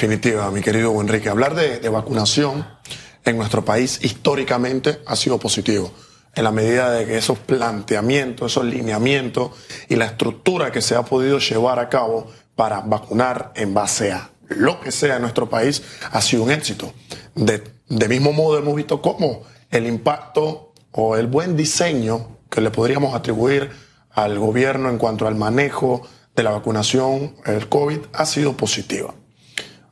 definitiva, mi querido Enrique. Hablar de, vacunación en nuestro país históricamente ha sido positivo, en la medida de que esos planteamientos, esos lineamientos y la estructura que se ha podido llevar a cabo para vacunar en base a lo que sea en nuestro país ha sido un éxito. De, de mismo modo hemos visto cómo el impacto o el buen diseño que le podríamos atribuir al gobierno en cuanto al manejo de la vacunación, el COVID, ha sido positiva.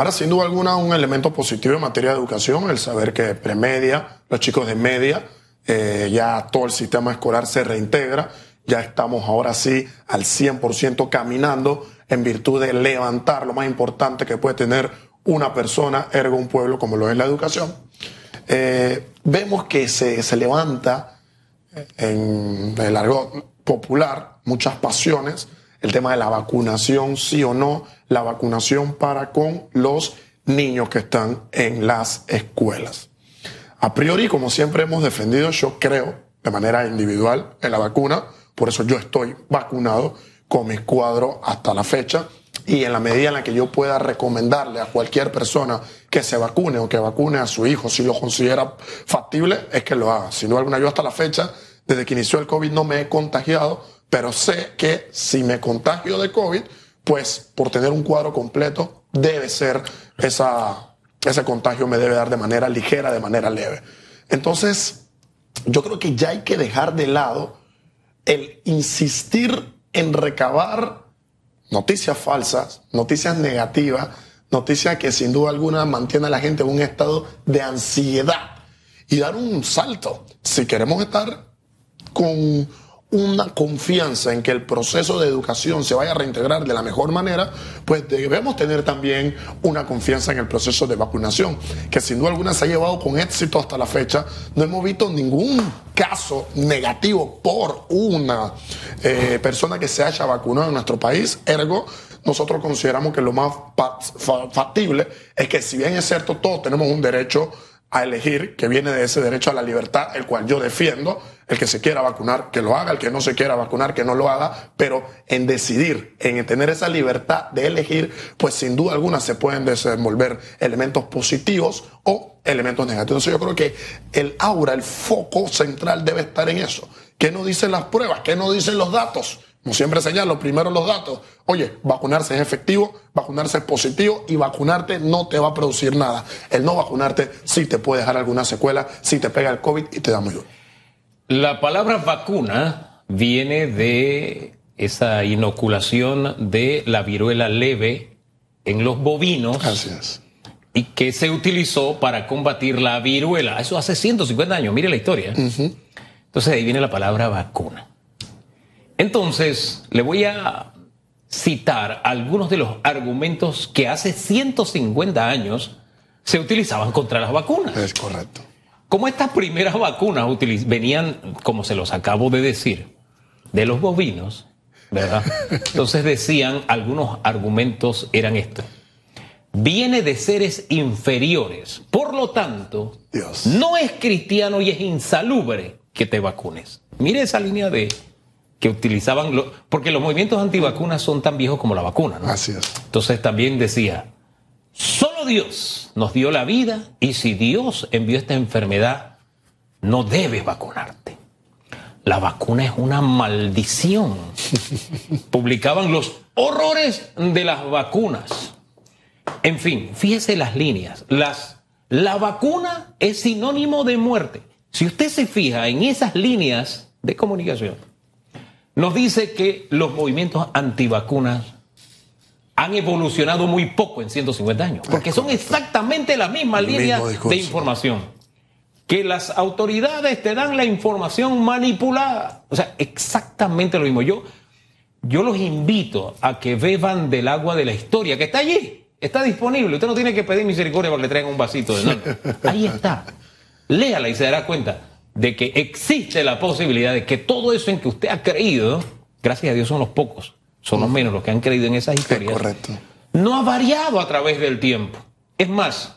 Ahora, sin duda alguna, un elemento positivo en materia de educación, el saber que premedia, los chicos de media, eh, ya todo el sistema escolar se reintegra, ya estamos ahora sí al 100% caminando en virtud de levantar lo más importante que puede tener una persona, ergo un pueblo, como lo es la educación. Eh, vemos que se, se levanta en el argot popular muchas pasiones, el tema de la vacunación, sí o no, la vacunación para con los niños que están en las escuelas. A priori, como siempre hemos defendido, yo creo de manera individual en la vacuna, por eso yo estoy vacunado con mi cuadro hasta la fecha y en la medida en la que yo pueda recomendarle a cualquier persona que se vacune o que vacune a su hijo si lo considera factible, es que lo haga. Si no alguna, yo hasta la fecha, desde que inició el COVID, no me he contagiado, pero sé que si me contagio de COVID, pues por tener un cuadro completo, debe ser esa, ese contagio me debe dar de manera ligera, de manera leve. Entonces, yo creo que ya hay que dejar de lado el insistir en recabar noticias falsas, noticias negativas, noticias que sin duda alguna mantienen a la gente en un estado de ansiedad y dar un salto. Si queremos estar con una confianza en que el proceso de educación se vaya a reintegrar de la mejor manera, pues debemos tener también una confianza en el proceso de vacunación, que sin duda alguna se ha llevado con éxito hasta la fecha. No hemos visto ningún caso negativo por una eh, persona que se haya vacunado en nuestro país, ergo nosotros consideramos que lo más factible es que si bien es cierto, todos tenemos un derecho a elegir, que viene de ese derecho a la libertad, el cual yo defiendo, el que se quiera vacunar, que lo haga, el que no se quiera vacunar, que no lo haga, pero en decidir, en tener esa libertad de elegir, pues sin duda alguna se pueden desenvolver elementos positivos o elementos negativos. Entonces yo creo que el aura, el foco central debe estar en eso. ¿Qué nos dicen las pruebas? ¿Qué nos dicen los datos? Como siempre señalo, primero los datos. Oye, vacunarse es efectivo, vacunarse es positivo y vacunarte no te va a producir nada. El no vacunarte sí te puede dejar alguna secuela, sí te pega el COVID y te da muy duro. La palabra vacuna viene de esa inoculación de la viruela leve en los bovinos. Gracias. Y que se utilizó para combatir la viruela. Eso hace 150 años, mire la historia. Entonces ahí viene la palabra vacuna. Entonces, le voy a citar algunos de los argumentos que hace 150 años se utilizaban contra las vacunas. Es correcto. Como estas primeras vacunas venían, como se los acabo de decir, de los bovinos, ¿verdad? Entonces decían, algunos argumentos eran estos. Viene de seres inferiores, por lo tanto, Dios. no es cristiano y es insalubre que te vacunes. Mire esa línea de que utilizaban, lo, porque los movimientos antivacunas son tan viejos como la vacuna, ¿no? Así es. Entonces también decía, Dios nos dio la vida y si Dios envió esta enfermedad, no debes vacunarte. La vacuna es una maldición. Publicaban los horrores de las vacunas. En fin, fíjese las líneas. Las, la vacuna es sinónimo de muerte. Si usted se fija en esas líneas de comunicación, nos dice que los movimientos antivacunas han evolucionado muy poco en 150 años, porque son exactamente la misma línea de información. Que las autoridades te dan la información manipulada. O sea, exactamente lo mismo. Yo, yo los invito a que beban del agua de la historia, que está allí, está disponible. Usted no tiene que pedir misericordia para que le traigan un vasito de nada. Ahí está. Léala y se dará cuenta de que existe la posibilidad de que todo eso en que usted ha creído, gracias a Dios son los pocos, son los menos los que han creído en esas historias, correcto. no ha variado a través del tiempo. Es más,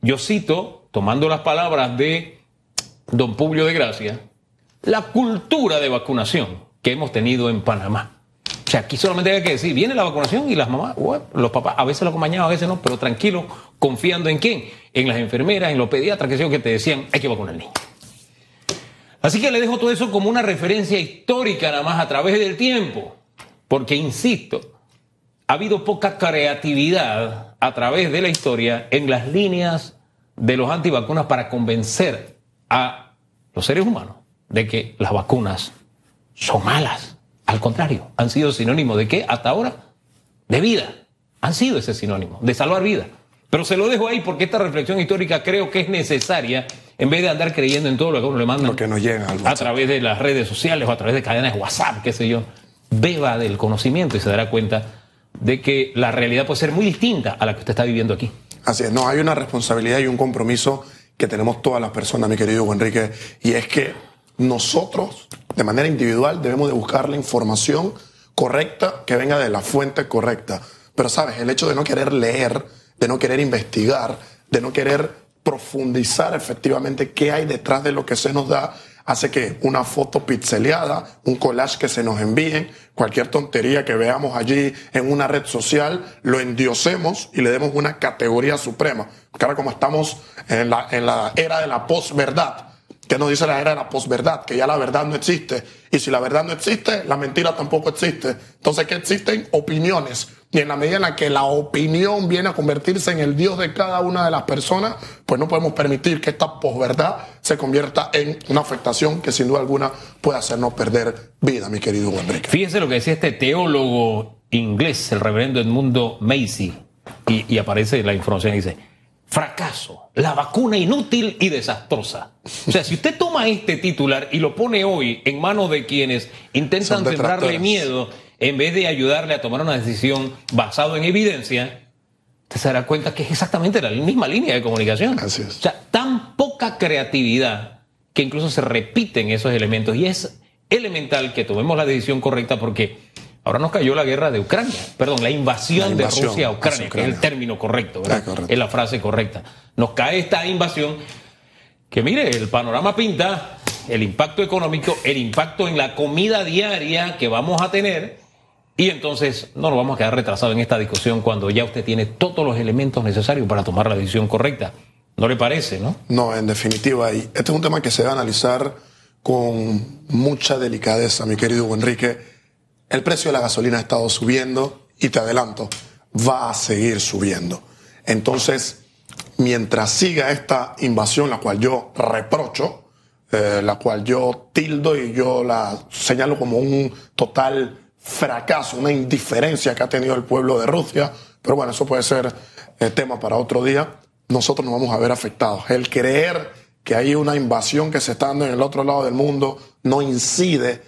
yo cito, tomando las palabras de don Publio de Gracia, la cultura de vacunación que hemos tenido en Panamá. O sea, aquí solamente hay que decir, viene la vacunación y las mamás, los papás, a veces lo acompañaban, a veces no, pero tranquilo, confiando en quién, en las enfermeras, en los pediatras, que, que te decían, hay que vacunar al niño. Así que le dejo todo eso como una referencia histórica nada más a través del tiempo, porque insisto, ha habido poca creatividad a través de la historia en las líneas de los antivacunas para convencer a los seres humanos de que las vacunas son malas. Al contrario, han sido sinónimo de qué hasta ahora? De vida. Han sido ese sinónimo, de salvar vida. Pero se lo dejo ahí porque esta reflexión histórica creo que es necesaria en vez de andar creyendo en todo lo que uno le manda que nos llega a través de las redes sociales o a través de cadenas de WhatsApp, qué sé yo. Beba del conocimiento y se dará cuenta de que la realidad puede ser muy distinta a la que usted está viviendo aquí. Así es, no, hay una responsabilidad y un compromiso que tenemos todas las personas, mi querido Enrique, y es que nosotros, de manera individual, debemos de buscar la información correcta que venga de la fuente correcta. Pero, ¿sabes? El hecho de no querer leer, de no querer investigar, de no querer profundizar efectivamente qué hay detrás de lo que se nos da, hace que una foto pixeleada, un collage que se nos envíen, cualquier tontería que veamos allí en una red social, lo endiosemos y le demos una categoría suprema. Porque ahora como estamos en la, en la era de la posverdad, que nos dice la era de la posverdad, que ya la verdad no existe. Y si la verdad no existe, la mentira tampoco existe. Entonces, ¿qué existen? Opiniones. Y en la medida en la que la opinión viene a convertirse en el Dios de cada una de las personas, pues no podemos permitir que esta posverdad se convierta en una afectación que sin duda alguna puede hacernos perder vida, mi querido Enrique. Fíjese lo que decía este teólogo inglés, el reverendo Edmundo Macy, y, y aparece la información y dice, fracaso, la vacuna inútil y desastrosa. O sea, si usted toma este titular y lo pone hoy en manos de quienes intentan sembrarle miedo en vez de ayudarle a tomar una decisión basada en evidencia, usted se dará cuenta que es exactamente la misma línea de comunicación. Así es. O sea, tan poca creatividad que incluso se repiten esos elementos y es elemental que tomemos la decisión correcta porque Ahora nos cayó la guerra de Ucrania, perdón, la invasión, de Rusia a Ucrania, que es el término correcto, ¿verdad? Es, la frase correcta. Nos cae esta invasión que mire, el panorama pinta el impacto económico, el impacto en la comida diaria que vamos a tener y entonces no nos vamos a quedar retrasados en esta discusión cuando ya usted tiene todos los elementos necesarios para tomar la decisión correcta. ¿No le parece, no? No, en definitiva. Y este es un tema que se va a analizar con mucha delicadeza, mi querido Enrique el precio de la gasolina ha estado subiendo y te adelanto, va a seguir subiendo. Entonces, mientras siga esta invasión, la cual yo reprocho, eh, la cual yo tildo y yo la señalo como un total fracaso, una indiferencia que ha tenido el pueblo de Rusia, pero bueno, eso puede ser eh, tema para otro día, nosotros nos vamos a ver afectados. El creer que hay una invasión que se está dando en el otro lado del mundo no incide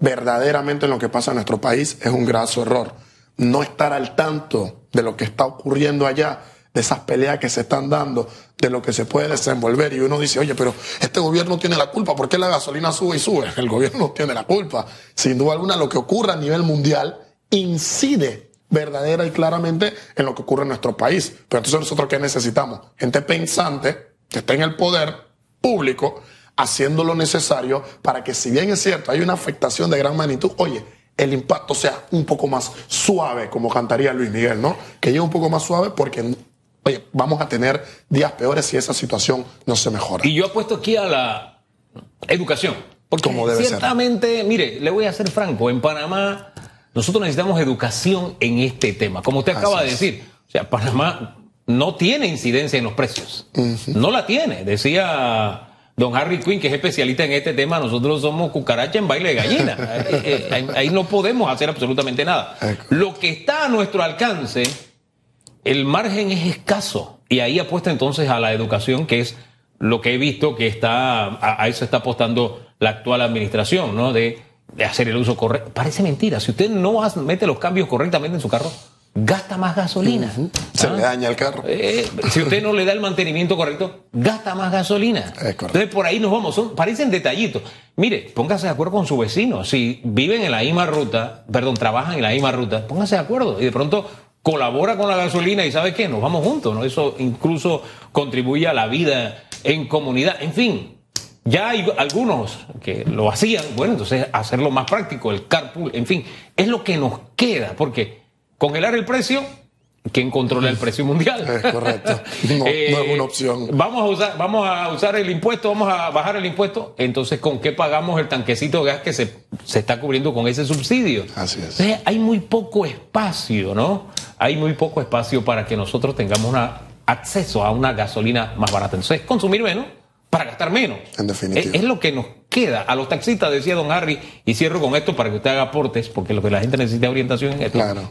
verdaderamente en lo que pasa en nuestro país es un graso error. No estar al tanto de lo que está ocurriendo allá, de esas peleas que se están dando, de lo que se puede desenvolver. Y uno dice, oye, pero este gobierno tiene la culpa, ¿por qué la gasolina sube y sube? El gobierno no tiene la culpa. Sin duda alguna, lo que ocurre a nivel mundial incide verdadera y claramente en lo que ocurre en nuestro país. Pero entonces nosotros qué necesitamos? Gente pensante que esté en el poder público haciendo lo necesario para que si bien es cierto, hay una afectación de gran magnitud, oye, el impacto sea un poco más suave, como cantaría Luis Miguel, ¿no? Que llegue un poco más suave porque, oye, vamos a tener días peores si esa situación no se mejora. Y yo apuesto aquí a la educación. Porque como debe ciertamente, mire, le voy a ser franco, en Panamá nosotros necesitamos educación en este tema. Como usted acaba de decir, o sea, Panamá no tiene incidencia en los precios. No la tiene. Decía Don Harry Quinn, que es especialista en este tema, nosotros somos cucaracha en baile de gallina. Eh, eh, ahí, no podemos hacer absolutamente nada. Lo que está a nuestro alcance, el margen es escaso. Y ahí apuesta entonces a la educación, que es lo que he visto que está, a, eso está apostando la actual administración, ¿no? De, de hacer el uso correcto. Parece mentira. Si usted no mete los cambios correctamente en su carro, gasta más gasolina. Se le daña el carro. Eh, si usted no le da el mantenimiento correcto, gasta más gasolina. Entonces por ahí nos vamos. Son, parecen detallitos. Mire, póngase de acuerdo con su vecino. Si viven en la misma ruta, perdón, trabajan en la misma ruta, póngase de acuerdo. Y de pronto colabora con la gasolina y ¿sabe qué? Nos vamos juntos, ¿no? Eso incluso contribuye a la vida en comunidad. En fin, Ya hay algunos que lo hacían, bueno, entonces hacerlo más práctico, el carpool, en fin, es lo que nos queda, porque congelar el precio, ¿quién controla el precio mundial? Es correcto, no, no es una Eh, opción. Vamos a, usar, vamos a usar el impuesto, vamos a bajar el impuesto, entonces ¿con qué pagamos el tanquecito de gas que se, se está cubriendo con ese subsidio? Así es. Entonces hay muy poco espacio, ¿no? Hay muy poco espacio para que nosotros tengamos una, acceso a una gasolina más barata. Entonces, consumir menos para gastar menos. En definitiva. Es, es lo que nos queda. A los taxistas, decía don Harry, y cierro con esto para que usted haga aportes, porque lo que la gente necesita es orientación en esto. Claro.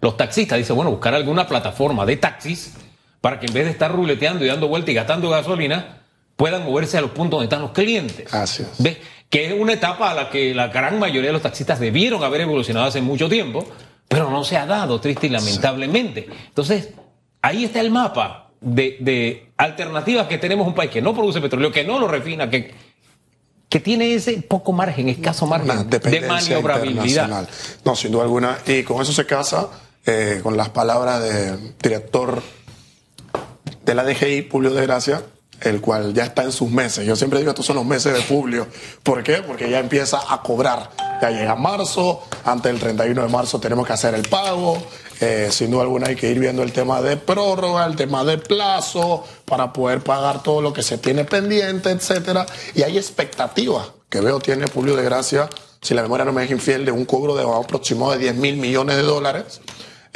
Los taxistas dicen, bueno, buscar alguna plataforma de taxis para que en vez de estar ruleteando y dando vueltas y gastando gasolina, puedan moverse a los puntos donde están los clientes. Así es. ¿Ves? Que es una etapa a la que la gran mayoría de los taxistas debieron haber evolucionado hace mucho tiempo, pero no se ha dado, triste y lamentablemente. Entonces, ahí está el mapa de, de alternativas que tenemos un país que no produce petróleo, que no lo refina, que, que tiene ese poco margen, escaso margen de maniobrabilidad. No, sin duda alguna. Y con eso se casa eh, con las palabras del director de la DGI, Publio de Gracia, el cual ya está en sus meses. Yo siempre digo, estos son los meses de Publio. ¿Por qué? Porque ya empieza a cobrar. Ya llega marzo, antes del 31 de marzo tenemos que hacer el pago. Eh, sin duda alguna hay que ir viendo el tema de prórroga, el tema de plazo, para poder pagar todo lo que se tiene pendiente, etcétera. Y hay expectativas que veo tiene Publio de Gracia, si la memoria no me es infiel, de un cobro de aproximado de 10 mil millones de dólares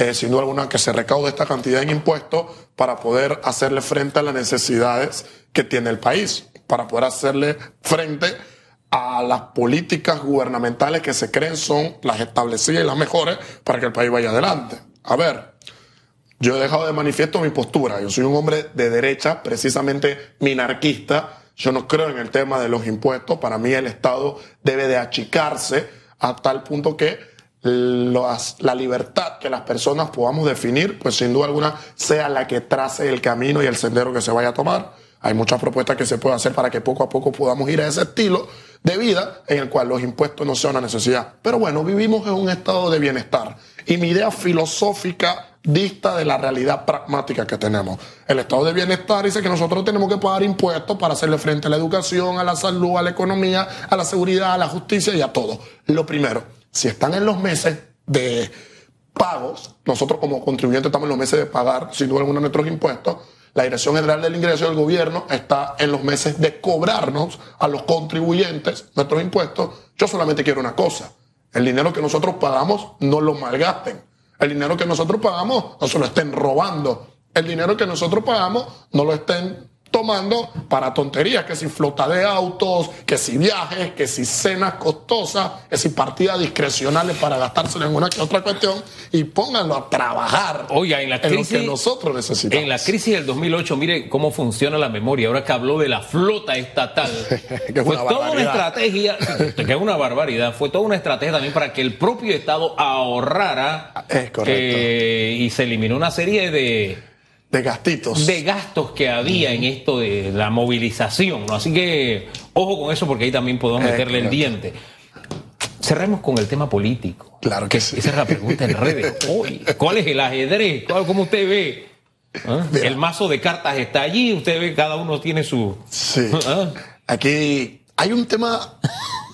eh, sin duda alguna que se recaude esta cantidad en impuestos para poder hacerle frente a las necesidades que tiene el país, para poder hacerle frente a las políticas gubernamentales que se creen son las establecidas y las mejores para que el país vaya adelante. A ver, yo he dejado de manifiesto mi postura. Yo soy un hombre de derecha, precisamente minarquista. Yo no creo en el tema de los impuestos. Para mí el Estado debe de achicarse a tal punto que la libertad que las personas podamos definir, pues sin duda alguna sea la que trace el camino y el sendero que se vaya a tomar. Hay muchas propuestas que se pueden hacer para que poco a poco podamos ir a ese estilo de vida en el cual los impuestos no sean una necesidad. Pero bueno, vivimos en un estado de bienestar y mi idea filosófica dista de la realidad pragmática que tenemos. El estado de bienestar dice que nosotros tenemos que pagar impuestos para hacerle frente a la educación, a la salud, a la economía, a la seguridad, a la justicia y a todo. Lo primero, si están en los meses de pagos, nosotros como contribuyentes estamos en los meses de pagar, sin duda alguna, nuestros impuestos. La Dirección General del Ingreso del Gobierno está en los meses de cobrarnos a los contribuyentes nuestros impuestos. Yo solamente quiero una cosa. El dinero que nosotros pagamos no lo malgasten. El dinero que nosotros pagamos no se lo estén robando. El dinero que nosotros pagamos no lo estén tomando para tonterías, que si flota de autos, que si viajes, que si cenas costosas, que si partidas discrecionales para gastárselo en una que otra cuestión y pónganlo a trabajar Oiga, en la lo crisis, que nosotros necesitamos. en la crisis del 2008, mire cómo funciona la memoria. Ahora que habló de la flota estatal, Que es fue una toda una estrategia, que es una barbaridad, fue toda una estrategia también para que el propio Estado ahorrara Es correcto. eh, y se eliminó una serie de, de gastitos. de gastos que había en esto de la movilización. ¿no? Así que ojo con eso porque ahí también podemos Es meterle el diente. Cerremos con el tema político. Claro que sí. Esa es la pregunta en redes. Hoy, ¿Cuál es el ajedrez? ¿Cuál- ¿Cómo usted ve? ¿Ah? El mazo de cartas está allí, usted ve, cada uno tiene su... Sí. ¿Ah? Aquí hay un tema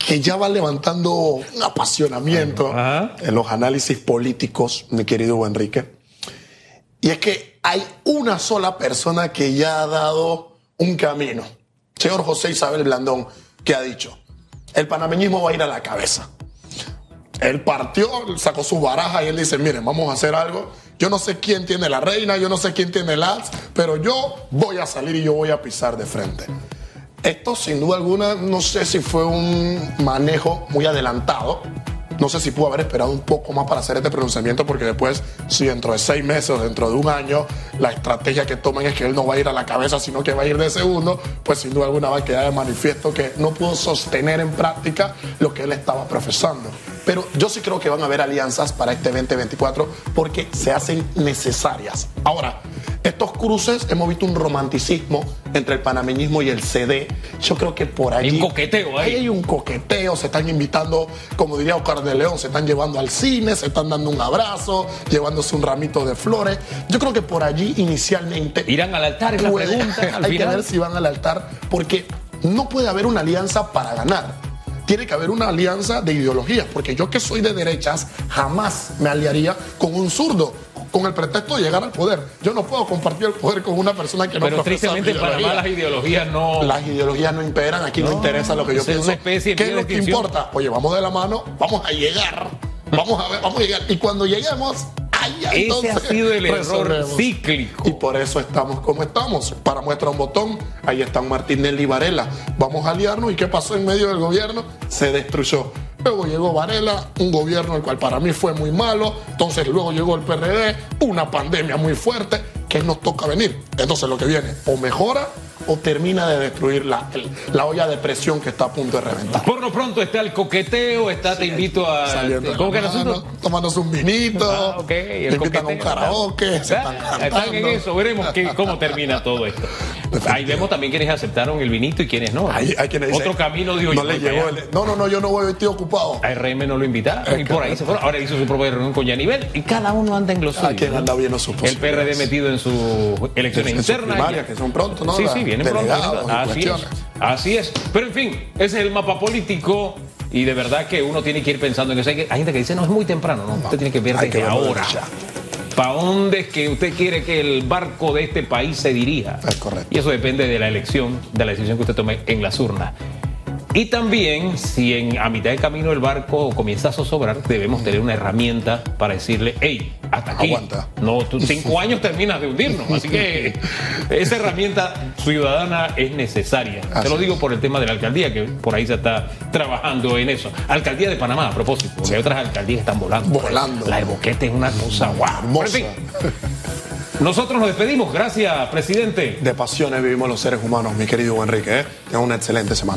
que ya va levantando un apasionamiento Ajá. en los análisis políticos, mi querido Enrique. Y es que hay una sola persona que ya ha dado un camino. Señor José Isabel Blandón, que ha dicho, el panameñismo va a ir a la cabeza. Él partió, sacó su baraja y él dice, miren, vamos a hacer algo. Yo no sé quién tiene la reina, yo no sé quién tiene el as, pero yo voy a salir y yo voy a pisar de frente. Esto sin duda alguna, no sé si fue un manejo muy adelantado. No sé si pudo haber esperado un poco más para hacer este pronunciamiento, porque después, si dentro de seis meses o dentro de un año, la estrategia que tomen es que él no va a ir a la cabeza, sino que va a ir de segundo, pues sin duda alguna va a quedar de manifiesto que no pudo sostener en práctica lo que él estaba profesando. Pero yo sí creo que van a haber alianzas para este 2024 porque se hacen necesarias. Ahora, estos cruces hemos visto un romanticismo entre el panameñismo y el CD. Yo creo que por allí. Hay un coqueteo ahí. hay un coqueteo, se están invitando, como diría Oscar de León, se están llevando al cine, se están dando un abrazo, llevándose un ramito de flores. Yo creo que por allí inicialmente Irán al altar, es la puede- pregunta al hay que ver si van al altar, porque no puede haber una alianza para ganar. Tiene que haber una alianza de ideologías, porque yo que soy de derechas jamás me aliaría con un zurdo con el pretexto de llegar al poder. Yo no puedo compartir el poder con una persona que no Pero tristemente en Panamá las ideologías no... Las ideologías no imperan, aquí no, interesa lo que yo pienso. ¿Qué es lo que importa? Oye, vamos de la mano, vamos a llegar. Vamos a ver, vamos a llegar. Y cuando lleguemos, ese ha sido el error cíclico. Y por eso estamos como estamos. Para muestra un botón, ahí están Martinelli y Varela. Vamos a aliarnos. ¿Y qué pasó en medio del gobierno? Se destruyó. Luego llegó Varela, un gobierno el cual para mí fue muy malo. Entonces luego llegó el PRD, una pandemia muy fuerte. que nos toca venir? Entonces lo que viene o mejora o termina de destruir la, la olla de presión que está a punto de reventar. Por lo pronto está el coqueteo, está te invito a ¿cómo que tomándose un vinito, ah, okay, el invitan a un karaoke, se están Están en eso, veremos cómo termina todo esto. Ahí vemos también quienes aceptaron el vinito y quienes no. Hay, quienes dicen, Otro camino dijo no le llegó no, no, no, yo no voy, estoy ocupado. A RM no lo invitaron y por ahí se fueron. Ahora hizo su propia reunión con Yanivel y cada uno anda en los suyos. quien anda bien su El PRD metido en su elecciones internas. que son pronto, ¿no? Sí, sí, pronto. Así es. Así es. Pero en fin, ese es el mapa político. Y de verdad que uno tiene que ir pensando en eso. Hay, gente que dice, no, es muy temprano. No, usted tiene que ver desde ahora. ¿Para dónde es que usted quiere que el barco de este país se dirija? Es correcto. Y eso depende de la elección, de la decisión que usted tome en las urnas. Y también, si en, a mitad de camino el barco comienza a zozobrar, debemos tener una herramienta para decirle, hey, hasta aquí. Aguanta. No, tú cinco años terminas de hundirnos. Así que esa herramienta ciudadana es necesaria. Te lo digo por el tema de la alcaldía, que por ahí se está trabajando en eso. Alcaldía de Panamá, a propósito, porque hay otras alcaldías que están volando. Volando. La de Boquete es una cosa guau. En fin, nosotros nos despedimos. Gracias, presidente. De pasiones vivimos los seres humanos, mi querido Enrique. ¿eh? Tenga una excelente semana.